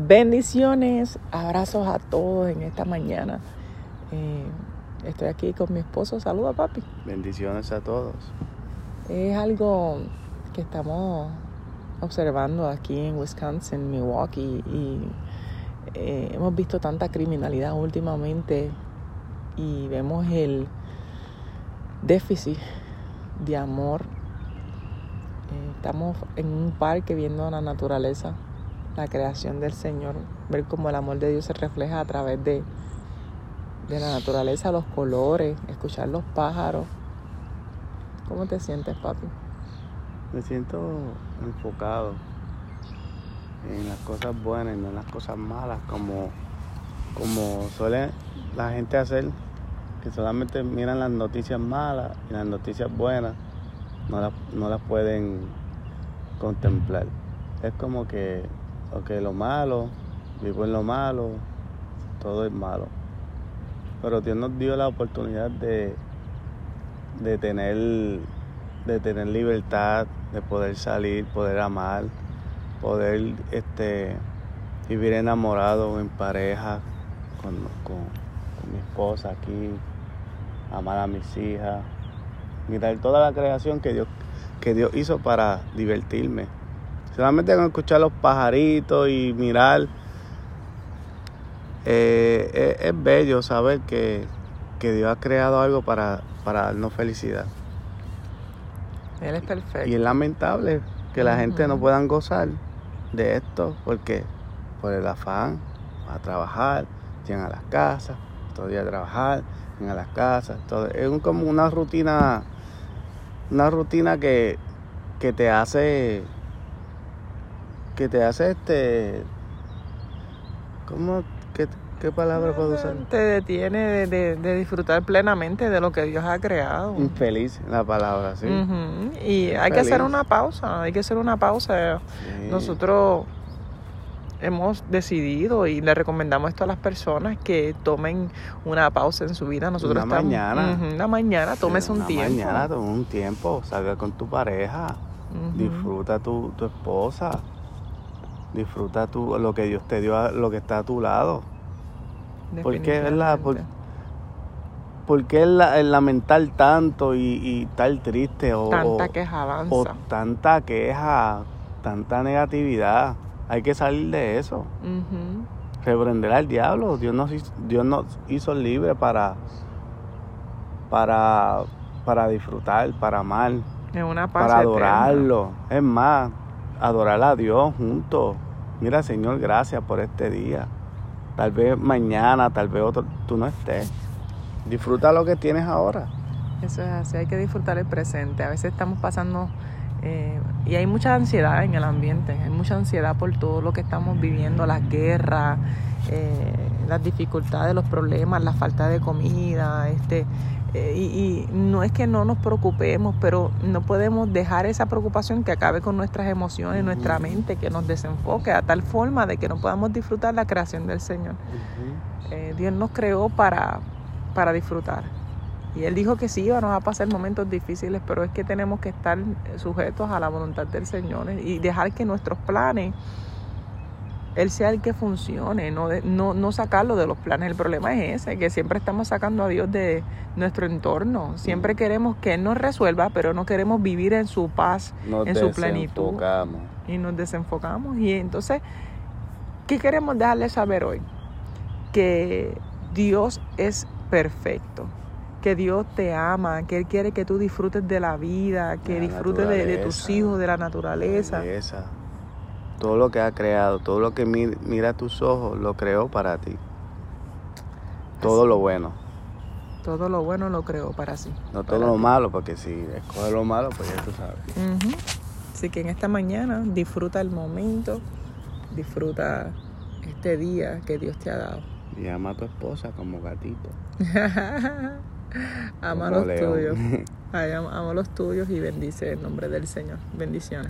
Bendiciones, abrazos a todos en esta mañana. Eh, estoy aquí con mi esposo. Saluda, papi. Bendiciones a todos. Es algo que estamos observando aquí en Wisconsin, Milwaukee, y eh, hemos visto tanta criminalidad últimamente y vemos el déficit de amor. Eh, estamos en un parque viendo la naturaleza la creación del Señor, ver cómo el amor de Dios se refleja a través de, de la naturaleza, los colores, escuchar los pájaros. ¿Cómo te sientes, papi? Me siento enfocado en las cosas buenas y no en las cosas malas, como, como suele la gente hacer, que solamente miran las noticias malas y las noticias buenas no las, no las pueden contemplar. Es como que ok, lo malo, vivo en lo malo, todo es malo. Pero Dios nos dio la oportunidad de, de tener de tener libertad, de poder salir, poder amar, poder este, vivir enamorado, en pareja, con, con mi esposa aquí, amar a mis hijas, mirar toda la creación que Dios, que Dios hizo para divertirme Solamente con escuchar los pajaritos y mirar, eh, es, bello saber que, Dios ha creado algo para, para darnos felicidad. Él es perfecto. Y es lamentable que la gente no puedan gozar de esto porque por el afán, a trabajar, llegan a las casas, todo día a trabajar, llegan a las casas, todo. es como una rutina, una rutina que, que te hace que te hace este. ¿Cómo? ¿Qué, qué palabra puedo usar? Te detiene de, disfrutar plenamente de lo que Dios ha creado. Infeliz la palabra, sí. Y hay que hacer una pausa, hay que hacer una pausa. Nosotros hemos decidido y le recomendamos esto a las personas que tomen una pausa en su vida. Nosotros una mañana. una mañana, tomes un tiempo. Una mañana, tome un tiempo, salga con tu pareja, disfruta tu, tu esposa Disfruta tú lo que Dios te dio, lo que está a tu lado. ¿Por qué, verdad? ¿Por, qué el, lamentar tanto y, y estar triste? O, tanta queja avanza. O tanta queja, tanta negatividad. Hay que salir de eso. Reprender al diablo. Dios nos, Dios nos hizo libre para, para, para disfrutar, para amar. para adorarlo. Es más, adorar a Dios juntos. Mira, Señor, gracias por este día. Tal vez mañana, tal vez otro, tú no estés. Disfruta lo que tienes ahora. Eso es así, hay que disfrutar el presente. A veces estamos pasando eh, y hay mucha ansiedad en el ambiente, hay mucha ansiedad por todo lo que estamos viviendo, las guerras, eh, las dificultades, los problemas, la falta de comida, este, eh, y, no es que no nos preocupemos, pero no podemos dejar esa preocupación que acabe con nuestras emociones, nuestra mente, que nos desenfoque a tal forma de que no podamos disfrutar la creación del Señor. Eh, Dios nos creó para, para disfrutar. Y Él dijo que sí, íbamos a pasar momentos difíciles, pero es que tenemos que estar sujetos a la voluntad del Señor y dejar que nuestros planes él sea el que funcione, no, no, no sacarlo de los planes. El problema es ese, que siempre estamos sacando a Dios de nuestro entorno. Siempre queremos que Él nos resuelva, pero no queremos vivir en su paz, en su plenitud. Y nos desenfocamos. Y entonces, ¿qué queremos dejarle saber hoy? Que Dios es perfecto que Dios te ama, que Él quiere que tú disfrutes de la vida, que disfrutes de, tus hijos, de la naturaleza. Todo lo que ha creado, todo lo que mira, tus ojos, lo creó para ti. Todo lo bueno. Todo lo bueno lo creó para sí. No todo lo malo, porque si escoge lo malo, pues ya tú sabes. Así que en esta mañana disfruta el momento, disfruta este día que Dios te ha dado. Y ama a tu esposa como gatito. ama los tuyos. ama los tuyos y bendice el nombre del Señor. Bendiciones.